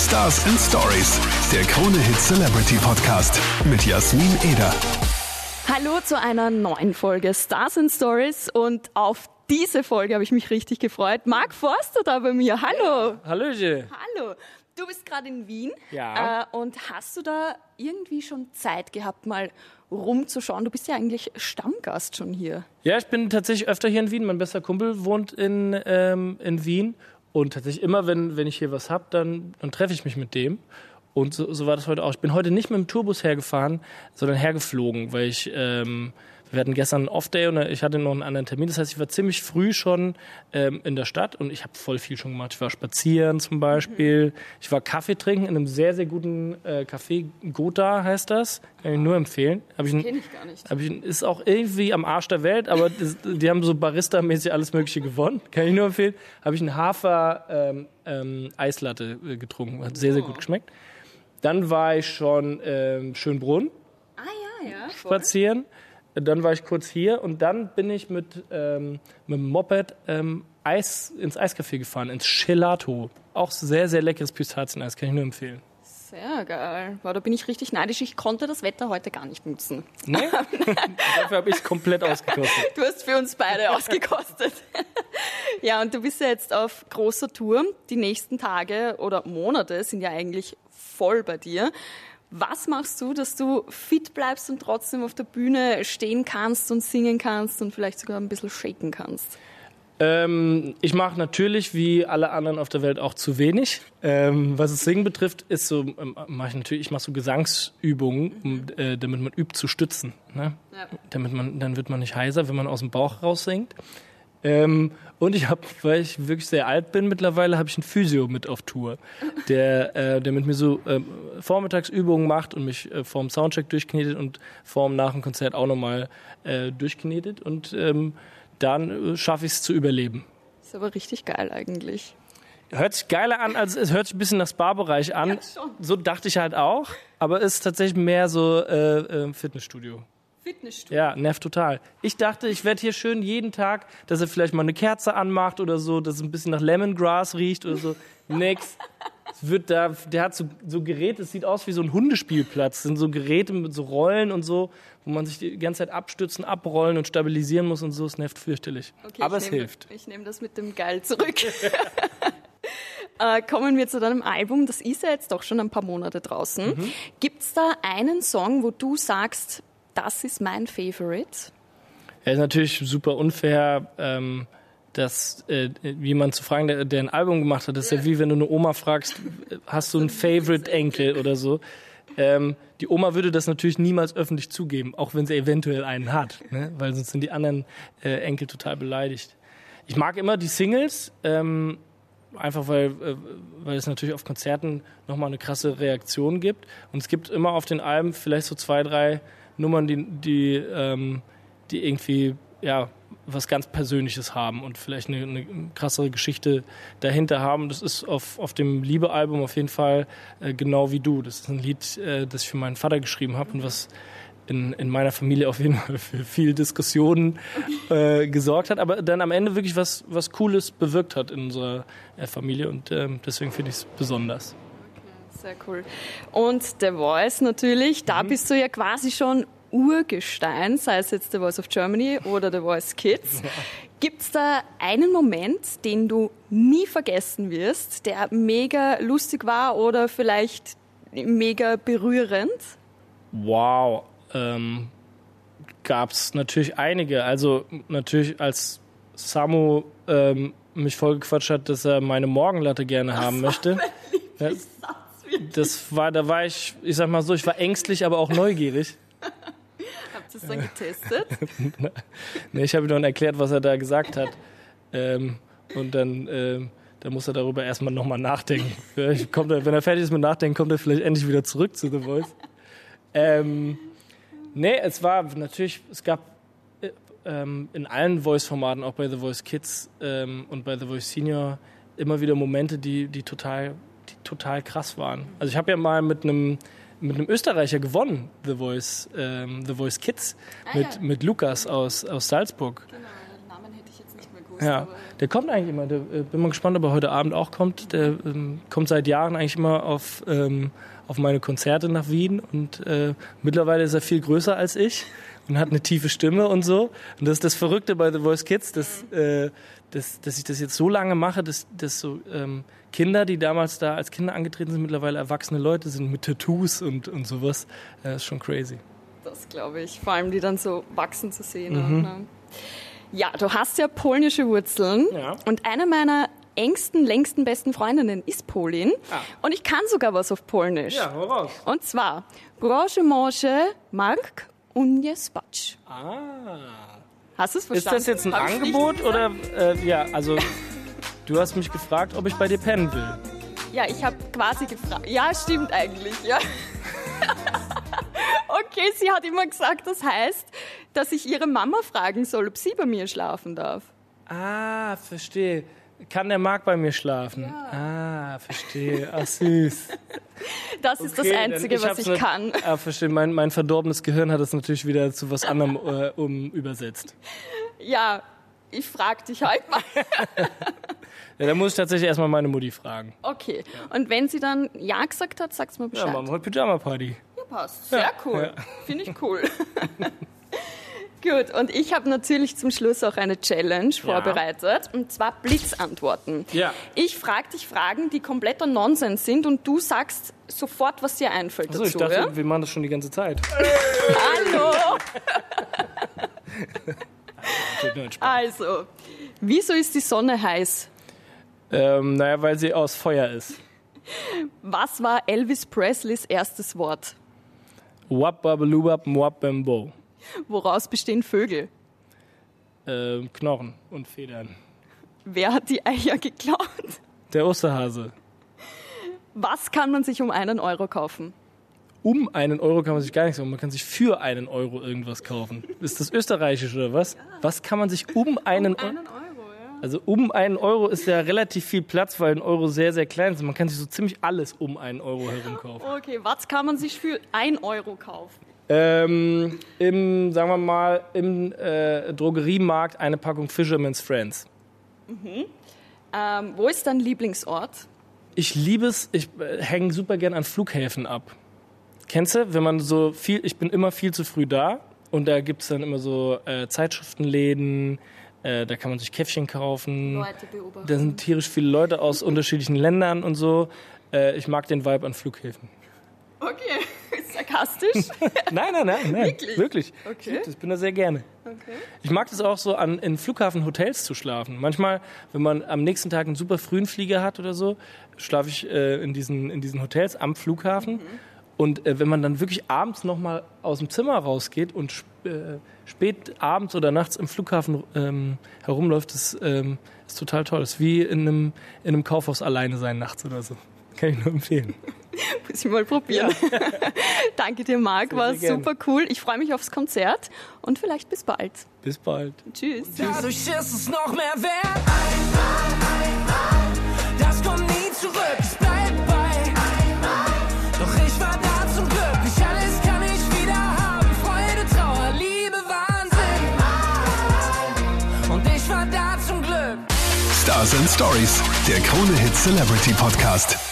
Stars and Stories, der Krone Hit Celebrity Podcast mit Jasmin Eder. Hallo zu einer neuen Folge Stars and Stories und auf diese Folge habe ich mich richtig gefreut. Marc Forster da bei mir. Hallo. Hallöche. Hallo. Du bist gerade in Wien. Ja. Äh, und hast du da irgendwie schon Zeit gehabt, mal rumzuschauen? Du bist ja eigentlich Stammgast schon hier. Ja, ich bin tatsächlich öfter hier in Wien. Mein bester Kumpel wohnt in, ähm, in Wien. Und tatsächlich immer, wenn, wenn ich hier was hab, dann, dann treffe ich mich mit dem. Und so, so war das heute auch. Ich bin heute nicht mit dem Tourbus hergefahren, sondern hergeflogen, weil ich, ähm, wir hatten gestern einen Off-Day und ich hatte noch einen anderen Termin. Das heißt, ich war ziemlich früh schon ähm, in der Stadt und ich habe voll viel schon gemacht. Ich war spazieren zum Beispiel. Ich war Kaffee trinken in einem sehr, sehr guten äh, Café. Gotha heißt das. Kann ich nur empfehlen. Hab ich, Kenn ich gar nicht. hab ich, ist auch irgendwie am Arsch der Welt, aber das, die haben so Barista-mäßig alles Mögliche gewonnen. Kann ich nur empfehlen. Habe ich einen Hafer ähm, ähm, Eislatte äh, getrunken. Hat sehr, sehr gut geschmeckt. Dann war ich schon ähm, Schönbrunn Ah ja, ja. voll. spazieren. Dann war ich kurz hier und dann bin ich mit, ähm, mit dem Moped ähm, Eis, ins Eiscafé gefahren, ins Gelato. Auch sehr, sehr leckeres Pistazieneis, kann ich nur empfehlen. Sehr geil. Wow, da bin ich richtig neidisch. Ich konnte das Wetter heute gar nicht nutzen. Nee? Dafür habe ich es komplett ausgekostet. Du hast für uns beide ausgekostet. ja, und du bist ja jetzt auf großer Tour. Die nächsten Tage oder Monate sind ja eigentlich voll bei dir. Was machst du, dass du fit bleibst und trotzdem auf der Bühne stehen kannst und singen kannst und vielleicht sogar ein bisschen shaken kannst? Ähm, ich mache natürlich, wie alle anderen auf der Welt, auch zu wenig. Ähm, was das Singen betrifft, ist so, ähm, mache ich natürlich, ich mache so Gesangsübungen, um, äh, damit man übt zu stützen. Ne? Ja. Damit man, dann wird man nicht heiser, wenn man aus dem Bauch raus singt. Ähm, und ich habe, weil ich wirklich sehr alt bin mittlerweile, habe ich einen Physio mit auf Tour, der, äh, der mit mir so ähm, Vormittagsübungen macht und mich äh, vorm Soundcheck durchknetet und vorm nach dem Konzert auch nochmal äh, durchknetet. Und ähm, dann äh, schaffe ich es zu überleben. Ist aber richtig geil eigentlich. Hört sich geiler an, als es hört sich ein bisschen nach Spa-Bereich an. Ja, so dachte ich halt auch, aber ist tatsächlich mehr so äh, äh, Fitnessstudio. Fitnessstudio. Ja, nervt total. Ich dachte, ich werde hier schön jeden Tag, dass er vielleicht mal eine Kerze anmacht oder so, dass es ein bisschen nach Lemongrass riecht oder so. Nix. Es wird da, der hat so, so Geräte, es sieht aus wie so ein Hundespielplatz. Das sind so Geräte mit so Rollen und so, wo man sich die ganze Zeit abstützen, abrollen und stabilisieren muss und so. Es nervt fürchterlich. Okay, Aber es nehm- hilft. Ich nehme das mit dem Geil zurück. äh, kommen wir zu deinem Album. Das ist ja jetzt doch schon ein paar Monate draußen. Mhm. Gibt's da einen Song, wo du sagst, das ist mein Favorite? Ja, ist natürlich super unfair, ähm, dass äh, jemand zu fragen, der, der ein Album gemacht hat. Das ist ja wie wenn du eine Oma fragst, hast du einen Favorite-Enkel oder so. Ähm, die Oma würde das natürlich niemals öffentlich zugeben, auch wenn sie eventuell einen hat, ne? weil sonst sind die anderen äh, Enkel total beleidigt. Ich mag immer die Singles, ähm, einfach weil, äh, weil es natürlich auf Konzerten nochmal eine krasse Reaktion gibt. Und es gibt immer auf den Alben vielleicht so zwei, drei Nummern, die, die, ähm, die irgendwie ja, was ganz Persönliches haben und vielleicht eine, eine krassere Geschichte dahinter haben. Das ist auf, auf dem Liebe-Album auf jeden Fall äh, genau wie du. Das ist ein Lied, äh, das ich für meinen Vater geschrieben habe und was in, in meiner Familie auf jeden Fall für viel Diskussionen äh, gesorgt hat, aber dann am Ende wirklich was, was Cooles bewirkt hat in unserer äh, Familie und ähm, deswegen finde ich es besonders. Sehr cool. Und The Voice natürlich, Mhm. da bist du ja quasi schon Urgestein, sei es jetzt The Voice of Germany oder The Voice Kids. Gibt's da einen Moment, den du nie vergessen wirst, der mega lustig war oder vielleicht mega berührend? Wow, ähm, gab es natürlich einige. Also natürlich als Samu ähm, mich vollgequatscht hat, dass er meine Morgenlatte gerne haben möchte. Ja, das war, da war ich, ich sag mal so, ich war ängstlich, aber auch neugierig. Habt ihr es dann getestet? Nee, ich habe ihm dann erklärt, was er da gesagt hat. Ähm, und dann, ähm, da muss er darüber erstmal nochmal nachdenken. Vielleicht kommt er, wenn er fertig ist mit Nachdenken, kommt er vielleicht endlich wieder zurück zu The Voice. Ähm, nee, es war natürlich, es gab äh, ähm, in allen Voice-Formaten, auch bei The Voice Kids ähm, und bei The Voice Senior, immer wieder Momente, die, die, total, die total krass waren. Also ich habe ja mal mit einem mit einem Österreicher gewonnen, The Voice, ähm, The Voice Kids, Ah, mit, ja. mit Lukas aus, aus Salzburg. Genau, den Namen hätte ich jetzt nicht mehr gewusst. Ja, der kommt eigentlich immer. Der, äh, bin mal gespannt, ob er heute Abend auch kommt. Der ähm, kommt seit Jahren eigentlich immer auf, ähm, auf meine Konzerte nach Wien und äh, mittlerweile ist er viel größer als ich und hat eine tiefe Stimme und so. Und das ist das Verrückte bei The Voice Kids, dass, äh, dass, dass ich das jetzt so lange mache, dass, dass so ähm, Kinder, die damals da als Kinder angetreten sind, mittlerweile erwachsene Leute sind mit Tattoos und, und sowas. Äh, ist schon crazy. Das glaube ich. Vor allem die dann so wachsen zu sehen. Mhm. Ne? Ja, du hast ja polnische Wurzeln. Ja. Und eine meiner engsten, längsten besten Freundinnen ist Polin. Ah. Und ich kann sogar was auf Polnisch. hau raus. Und zwar, Grosze Mark und Spacz. Ah. Hast du es Ist verstanden? das jetzt ein Hab Angebot oder äh, ja, also du hast mich gefragt, ob ich bei dir pennen will. Ja, ich habe quasi gefragt. Ja, stimmt eigentlich, ja. okay, sie hat immer gesagt, das heißt, dass ich ihre Mama fragen soll, ob sie bei mir schlafen darf. Ah, verstehe. Kann der Marc bei mir schlafen? Ah, verstehe. Ach süß. Das ist Okay, das Einzige, was hab's ich kann. Ah, verstehe. Mein, mein verdorbenes Gehirn hat es natürlich wieder zu was anderem äh, um übersetzt. Ja, ich frag dich halt mal. Ja, da muss ich tatsächlich erstmal meine Mutti fragen. Okay. Und wenn sie dann Ja gesagt hat, sagst du mir Ja, Bescheid. machen wir heute Pyjama-Party. Ja, passt. Sehr Ja, cool. ja. Finde ich cool. Gut, und ich habe natürlich zum Schluss auch eine Challenge vorbereitet, und zwar Blitzantworten. Ja. Ich frage dich Fragen, die kompletter Nonsens sind und du sagst sofort, was dir einfällt Achso, ich dazu. dachte, ja? wir machen das schon die ganze Zeit. Hallo! Also, wieso ist die Sonne heiß? Ähm, naja, weil sie aus Feuer ist. Was war Elvis Presleys erstes Wort? Wap babelubab mwap bambo. Woraus bestehen Vögel? Ähm, Knochen und Federn. Wer hat die Eier geklaut? Der Osterhase. Was kann man sich um einen Euro kaufen? Um einen Euro kann man sich gar nichts kaufen. Man kann sich für einen Euro irgendwas kaufen. Ist das österreichisch oder was? Was kann man sich um einen Euro... Euro, ja. Also um einen Euro ist ja relativ viel Platz, weil ein Euro sehr, sehr klein ist. Man kann sich so ziemlich alles um einen Euro herum kaufen. Okay, was kann man sich für ein Euro kaufen? Ähm, Im, sagen wir mal, im äh, Drogeriemarkt eine Packung Fisherman's Friends. Ähm, wo ist dein Lieblingsort? Ich liebe es, ich äh, hänge super gern an Flughäfen ab. Kennst du, wenn man so viel, ich bin immer viel zu früh da und da gibt es dann immer so äh, Zeitschriftenläden, äh, da kann man sich Käffchen kaufen. Leute beobachten. Da sind tierisch viele Leute aus unterschiedlichen Ländern und so. Äh, ich mag den Vibe an Flughäfen. Okay, sarkastisch. Nein, nein, nein, nein. Wirklich? Wirklich. Okay. Ich, das, bin da sehr gerne. Okay. Ich mag das auch so, an, in Flughafenhotels zu schlafen. Manchmal, wenn man am nächsten Tag einen super frühen Flieger hat oder so, schlafe ich äh, in, diesen, in diesen Hotels am Flughafen. Und äh, wenn man dann wirklich abends nochmal aus dem Zimmer rausgeht und sp äh, spät abends oder nachts im Flughafen ähm, herumläuft, das ähm, ist total toll. Das ist wie in einem, in einem Kaufhaus alleine sein nachts oder so. Kann ich nur empfehlen. Muss ich mal probieren. Danke dir, Marc. War super cool. Ich freue mich aufs Konzert und vielleicht bis bald. Bis bald. Tschüss. Durch ist es noch mehr wert. Einmal, einmal, das kommt nie zurück. Es bleibt bei einmal. Doch ich war da zum Glück. Nicht alles kann ich wieder haben. Freude, Trauer, Liebe, Wahnsinn. Und ich war da zum Glück. Stars and Stories, der Krone Hit Celebrity Podcast.